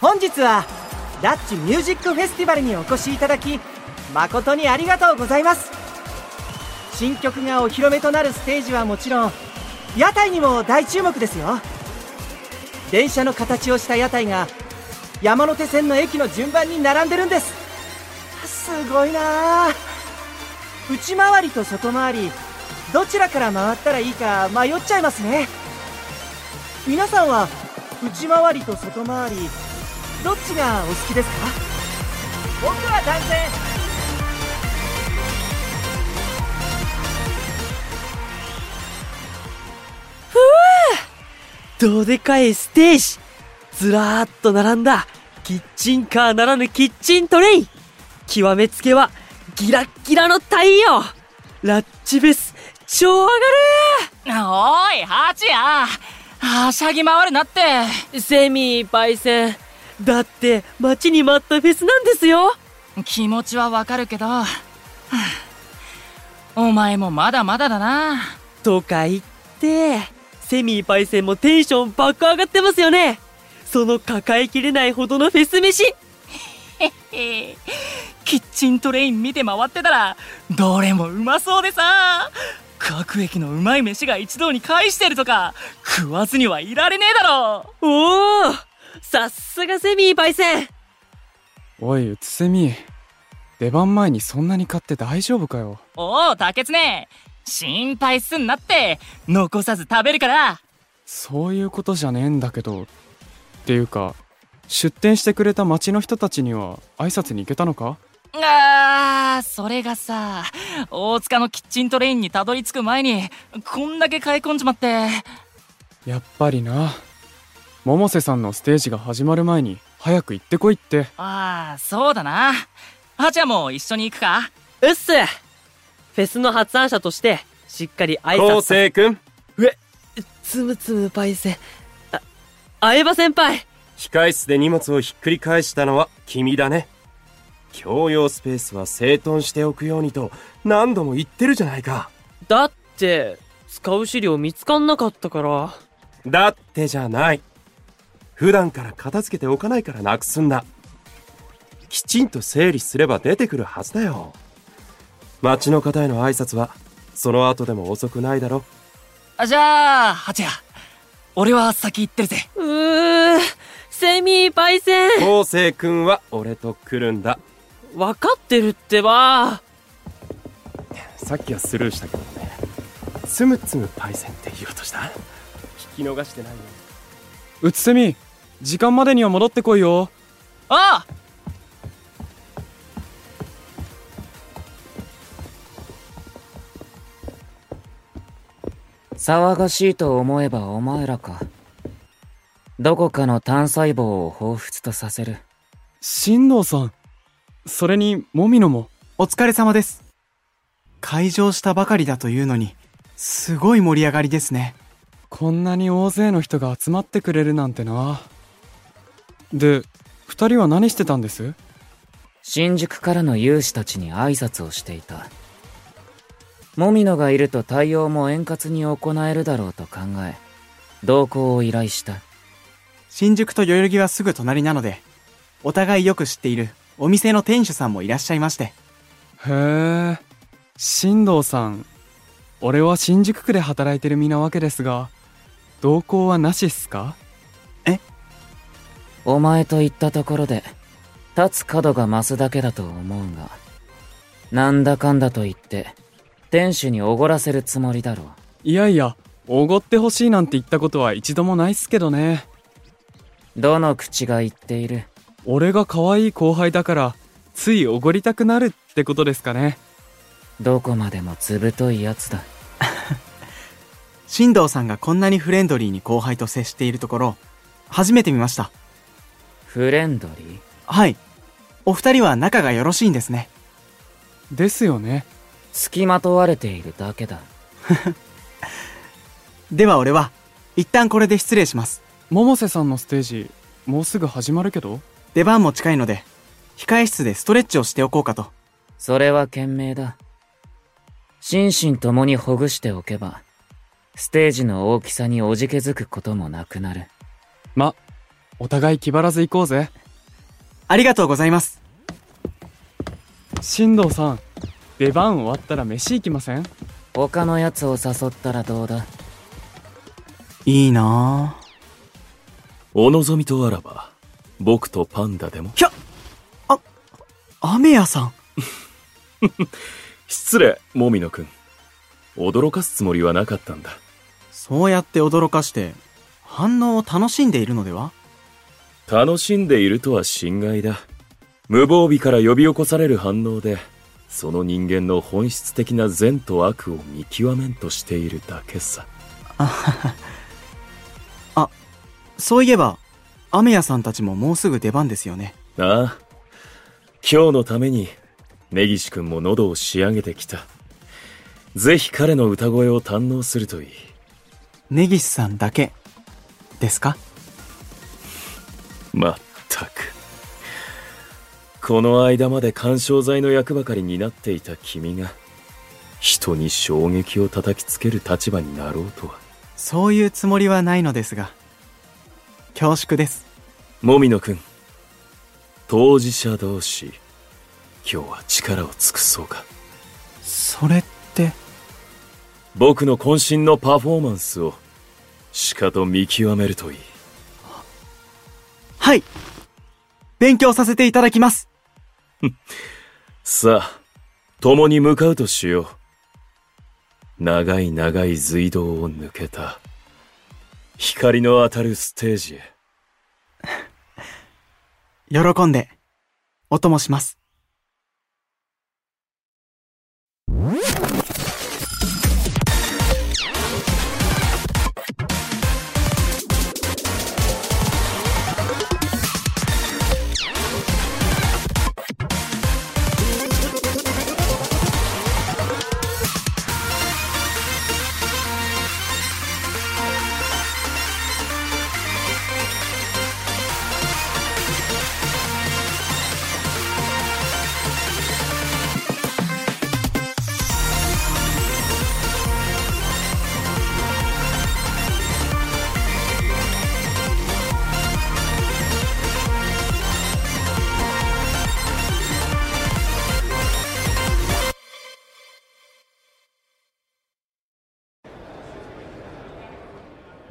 本日はラッチミュージックフェスティバルにお越しいただき誠にありがとうございます。新曲がお披露目となるステージはもちろん屋台にも大注目ですよ。電車の形をした屋台が山手線の駅の順番に並んでるんです。すごいな。内回りと外回りどちらから回ったらいいか迷っちゃいますね。皆さんは内回りと外回りどっちがお好きですか？僕は断然。どでかいステージずらーっと並んだ。キッチンカーならぬキッチントレイン。極めつけはギラッギラの太陽。ラッチフェス超上がおいハチやはしゃぎ回るなって。るセミパイセンだって待ちに待ったフェスなんですよ。気持ちはわかるけど。はあお前もまだまだだな。とか言ってセミパイセンもテンション爆上がってますよね。その抱えきれないほどのフェス飯。えキッチントレイン見て回ってたらどれもうまそうでさ各駅のうまい飯が一堂に会してるとか。食わずにはいられねえだろ。おおさすがセミパイセン。おい、うつせみ。出番前にそんなに買って大丈夫かよ。おお竹常心配すんなって。残さず食べるから。そういうことじゃねえんだけど。っていうか、出店してくれた町の人たちには挨拶に行けたのか？あーそれがさ大塚のキッチントレインにたどり着く前にこんだけ買い込んじまって。やっぱりな。百瀬さんのステージが始まる前に早く行ってこいって。ああそうだな。ハチャも一緒に行くか。うっすフェスの発案者としてしっかり挨昴拶。さ生君。つむつむパイセン。あ相葉先輩。控室で荷物をひっくり返したのは君だね共用スペースは整頓しておくようにと何度も言ってるじゃないか。だって使う資料見つかんなかったから。だってじゃない。普段から片付けておかないからなくすんだ。きちんと整理すれば出てくるはずだよ。町の方への挨拶はその後でも遅くないだろ。あじゃあハチャ俺は先行ってるぜ。うーセミパイセン。昴生君は俺と来るんだわかってるってばさっきはスルーしたけどねつむつむパイセンって言おうとした？聞き逃してないようつせみ、時間までには戻ってこいよ。ああ騒がしいと思えばお前らか。どこかの単細胞を彷彿とさせる。新藤さん。それに、もみのも。お疲れ様です。開場したばかりだというのに、すごい盛り上がりですね。こんなに大勢の人が集まってくれるなんてな。で、二人は何してたんです？新宿からの有志たちに挨拶をしていた。もみのがいると対応も円滑に行えるだろうと考え、同行を依頼した。新宿と代々木はすぐ隣なので、お互いよく知っているお店の店主さんもいらっしゃいまして。へえ。新藤さん。俺は新宿区で働いてる身なわけですが、同行はなしっすか？お前と言ったところで、立つ角が増すだけだと思うが、なんだかんだと言って、店主におごらせるつもりだろう。いやいや、おごってほしいなんて言ったことは一度もないっすけどね。どの口が言っている？俺が可愛い後輩だから、ついおごりたくなるってことですかね。どこまでもずぶといやつだ。新藤さんがこんなにフレンドリーに後輩と接しているところ、初めて見ました。フレンドリー？はい。お二人は仲がよろしいんですね。ですよね。付きまとわれているだけだ。では俺は、一旦これで失礼します。百瀬さんのステージ、もうすぐ始まるけど？出番も近いので、控え室でストレッチをしておこうかと。それは賢明だ。心身ともにほぐしておけば、ステージの大きさにおじけづくこともなくなる。ま、お互い気張らず行こうぜ。ありがとうございます。進藤さん、出番終わったら飯行きません？他のやつを誘ったらどうだ？いいなぁ。お望みとあらば、僕とパンダでも？ひゃあ、雨屋さん。失礼、もみのくん。驚かすつもりはなかったんだ。そうやって驚かして、反応を楽しんでいるのでは？楽しんでいるとは心外だ。無防備から呼び起こされる反応で、その人間の本質的な善と悪を見極めんとしているだけさ。そういえば、雨屋さんたちももうすぐ出番ですよね。ああ。今日のために、根岸くんも喉を仕上げてきた。ぜひ彼の歌声を堪能するといい。根岸さんだけ、ですか？まったく。この間まで干渉剤の役ばかりになっていた君が、人に衝撃を叩きつける立場になろうとは。そういうつもりはないのですが。恐縮です。もみのくん。当事者同士、今日は力を尽くそうか。それって、僕の渾身のパフォーマンスを、しかと見極めるといい。はい勉強させていただきますさあ、共に向かうとしよう。長い長い隧道を抜けた、光の当たるステージへ。喜んで、お供します。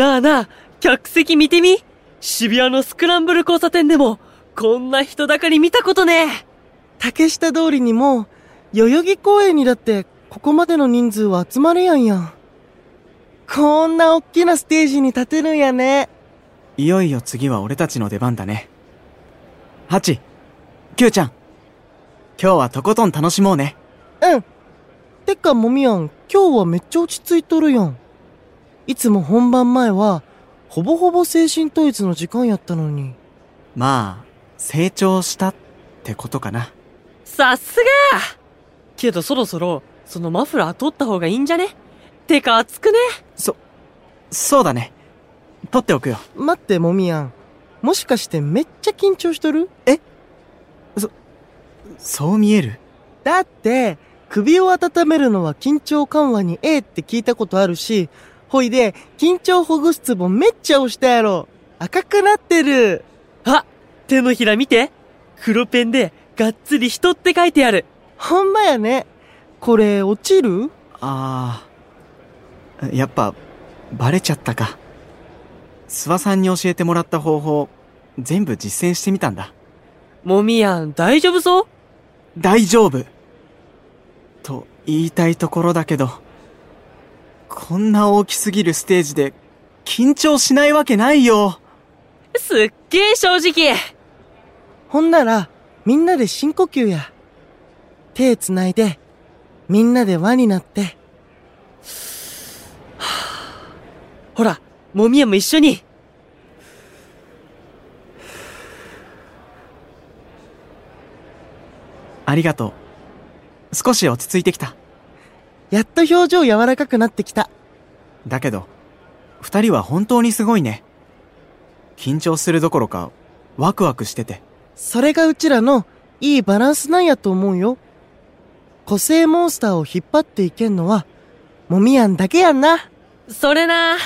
なあなあ、客席見てみ渋谷のスクランブル交差点でも、こんな人だかり見たことねえ竹下通りにも、代々木公園にだって、ここまでの人数は集まれやんやん。こんな大きなステージに立てるんやね。いよいよ次は俺たちの出番だね。ハチ、キューちゃん。今日はとことん楽しもうね。うん。てか、もみやん、今日はめっちゃ落ち着いとるやん。いつも本番前は、ほぼほぼ精神統一の時間やったのに。まあ、成長したってことかな。さすがけどそろそろ、そのマフラー取った方がいいんじゃね?てか熱くね?そ、そうだね。取っておくよ。待って、もみやん。もしかしてめっちゃ緊張しとる?そう見える?だって、首を温めるのは緊張緩和にええって聞いたことあるし、ほいで、緊張ほぐすツボめっちゃ押したやろ。赤くなってる。あ手のひら見て黒ペンで、がっつり人って書いてある。ほんまやね。これ、落ちる？ああ。やっぱ、バレちゃったか。諏訪さんに教えてもらった方法、全部実践してみたんだ。もみやん、大丈夫そう？大丈夫と言いたいところだけど、こんな大きすぎるステージで緊張しないわけないよ。すっげえ正直ほんなら、みんなで深呼吸や。手つないで、みんなで輪になって。ほら、もみやも一緒に。ありがとう。少し落ち着いてきた。やっと表情柔らかくなってきた。だけど、二人は本当にすごいね。緊張するどころか、ワクワクしてて。それがうちらのいいバランスなんやと思うよ。個性モンスターを引っ張っていけんのは、もみやんだけやんな。それな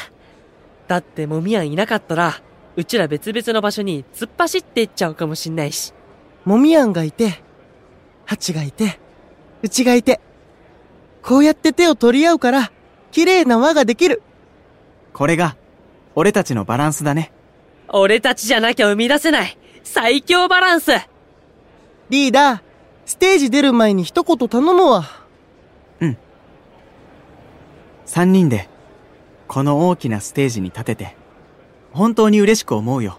だってもみやんいなかったら、うちら別々の場所に突っ走っていっちゃうかもしんないし。もみやんがいて、ハチがいて、うちがいて。こうやって手を取り合うから、綺麗な輪ができる。これが、俺たちのバランスだね。俺たちじゃなきゃ生み出せない最強バランスリーダー、ステージ出る前に一言頼むわ。三人で、この大きなステージに立てて、本当に嬉しく思うよ。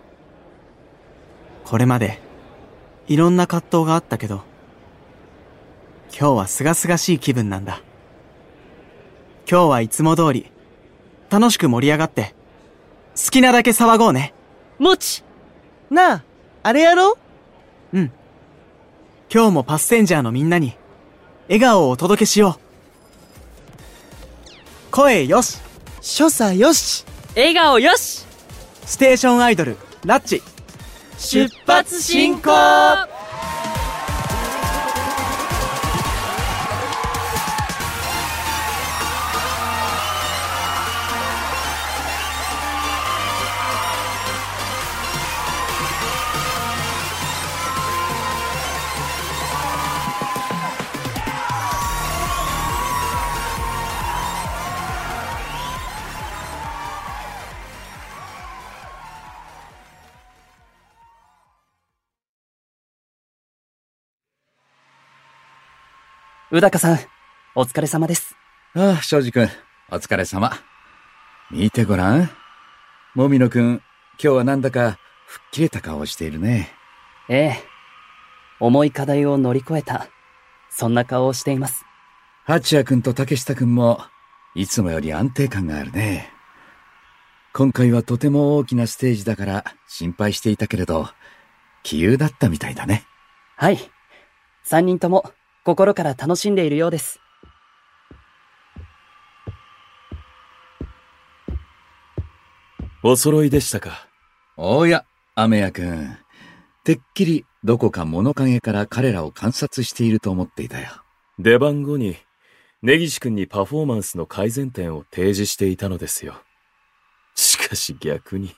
これまで、いろんな葛藤があったけど、今日は清々しい気分なんだ。今日はいつも通り、楽しく盛り上がって、好きなだけ騒ごうね。もちなあ、あれやろ？ううん。今日もパッセンジャーのみんなに、笑顔をお届けしよう。声よし所作よし笑顔よしステーションアイドル、ラッチ出発進行宇高さん、お疲れ様です。ああ、庄司君、お疲れ様。見てごらん。もみの君、今日はなんだか、吹っ切れた顔をしているね。ええ。重い課題を乗り越えた。そんな顔をしています。八谷君と竹下君も、いつもより安定感があるね。今回はとても大きなステージだから心配していたけれど、気憂だったみたいだね。はい。三人とも心から楽しんでいるようです。お揃いでしたか？おや、雨谷君。てっきりどこか物陰から彼らを観察していると思っていたよ。出番後に、根岸君にパフォーマンスの改善点を提示していたのですよ。しかし逆に、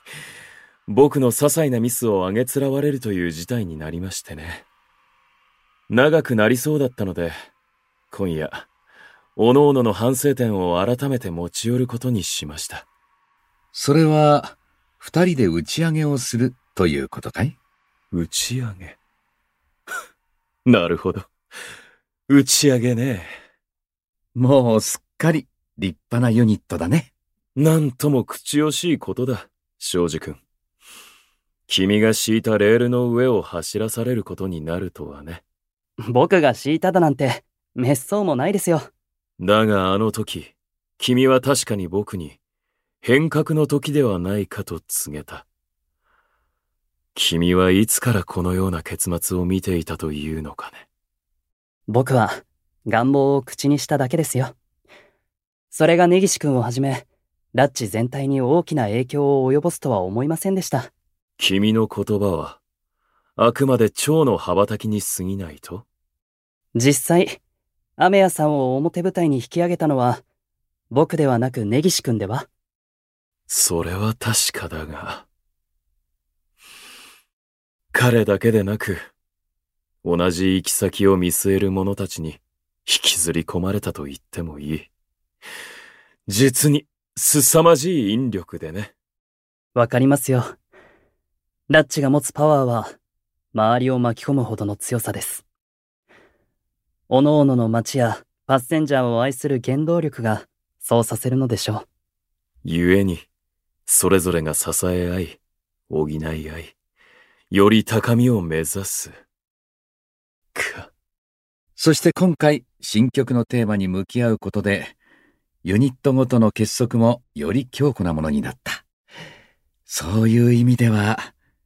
僕の些細なミスをあげつらわれるという事態になりましてね。長くなりそうだったので、今夜、各々の反省点を改めて持ち寄ることにしました。それは、二人で打ち上げをするということかい？打ち上げ？なるほど。打ち上げね。もうすっかり立派なユニットだね。なんとも口惜しいことだ、庄司君。君が敷いたレールの上を走らされることになるとはね。僕が敷いただなんて、滅相もないですよ。だがあの時、君は確かに僕に、変革の時ではないかと告げた。君はいつからこのような結末を見ていたというのかね。僕は願望を口にしただけですよ。それが根岸君をはじめ、ラッチ全体に大きな影響を及ぼすとは思いませんでした。君の言葉は、あくまで蝶の羽ばたきに過ぎないと？実際、雨谷さんを表舞台に引き上げたのは、僕ではなく根岸君では？それは確かだが。彼だけでなく、同じ行き先を見据える者たちに引きずり込まれたと言ってもいい。実に凄まじい引力でね。わかりますよ。ラッチが持つパワーは、周りを巻き込むほどの強さです。各々の街やパッセンジャーを愛する原動力がそうさせるのでしょう。故に、それぞれが支え合い、補い合い、より高みを目指す。か。そして今回、新曲のテーマに向き合うことで、ユニットごとの結束もより強固なものになった。そういう意味では、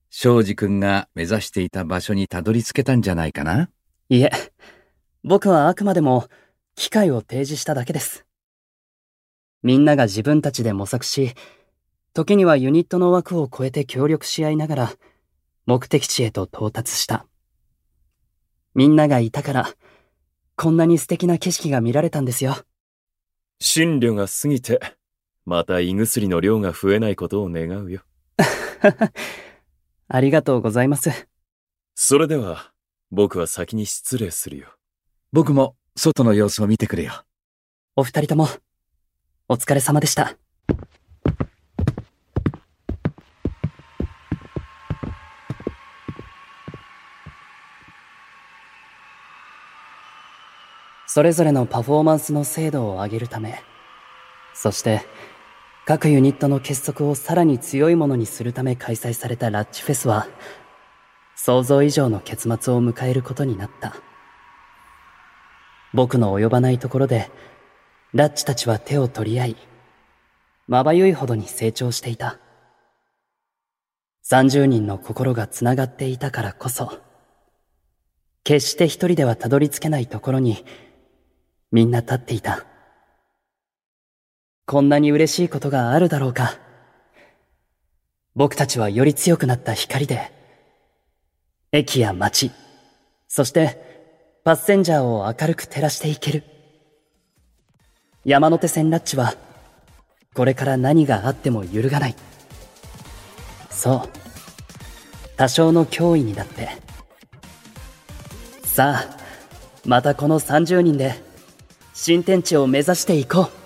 庄司くんが目指していた場所にたどり着けたんじゃないかないえ、僕はあくまでも機会を提示しただけです。みんなが自分たちで模索し、時にはユニットの枠を超えて協力し合いながら、目的地へと到達した。みんながいたから、こんなに素敵な景色が見られたんですよ。新慮が過ぎて、また胃薬の量が増えないことを願うよ。ありがとうございます。それでは、僕は先に失礼するよ。僕も外の様子を見てくれよ。お二人とも、お疲れ様でした。それぞれのパフォーマンスの精度を上げるため、そして、各ユニットの結束をさらに強いものにするため開催されたラッチフェスは、想像以上の結末を迎えることになった。僕の及ばないところで、ラッチたちは手を取り合い、まばゆいほどに成長していた。30人の心がつながっていたからこそ、決して一人ではたどり着けないところに、みんな立っていた。こんなに嬉しいことがあるだろうか。僕たちはより強くなった光で、駅や街、そしてパッセンジャーを明るく照らしていける。山手線ラッチは、これから何があっても揺るがない。そう。多少の脅威にだって。さあ、またこの30人で、新天地を目指していこう。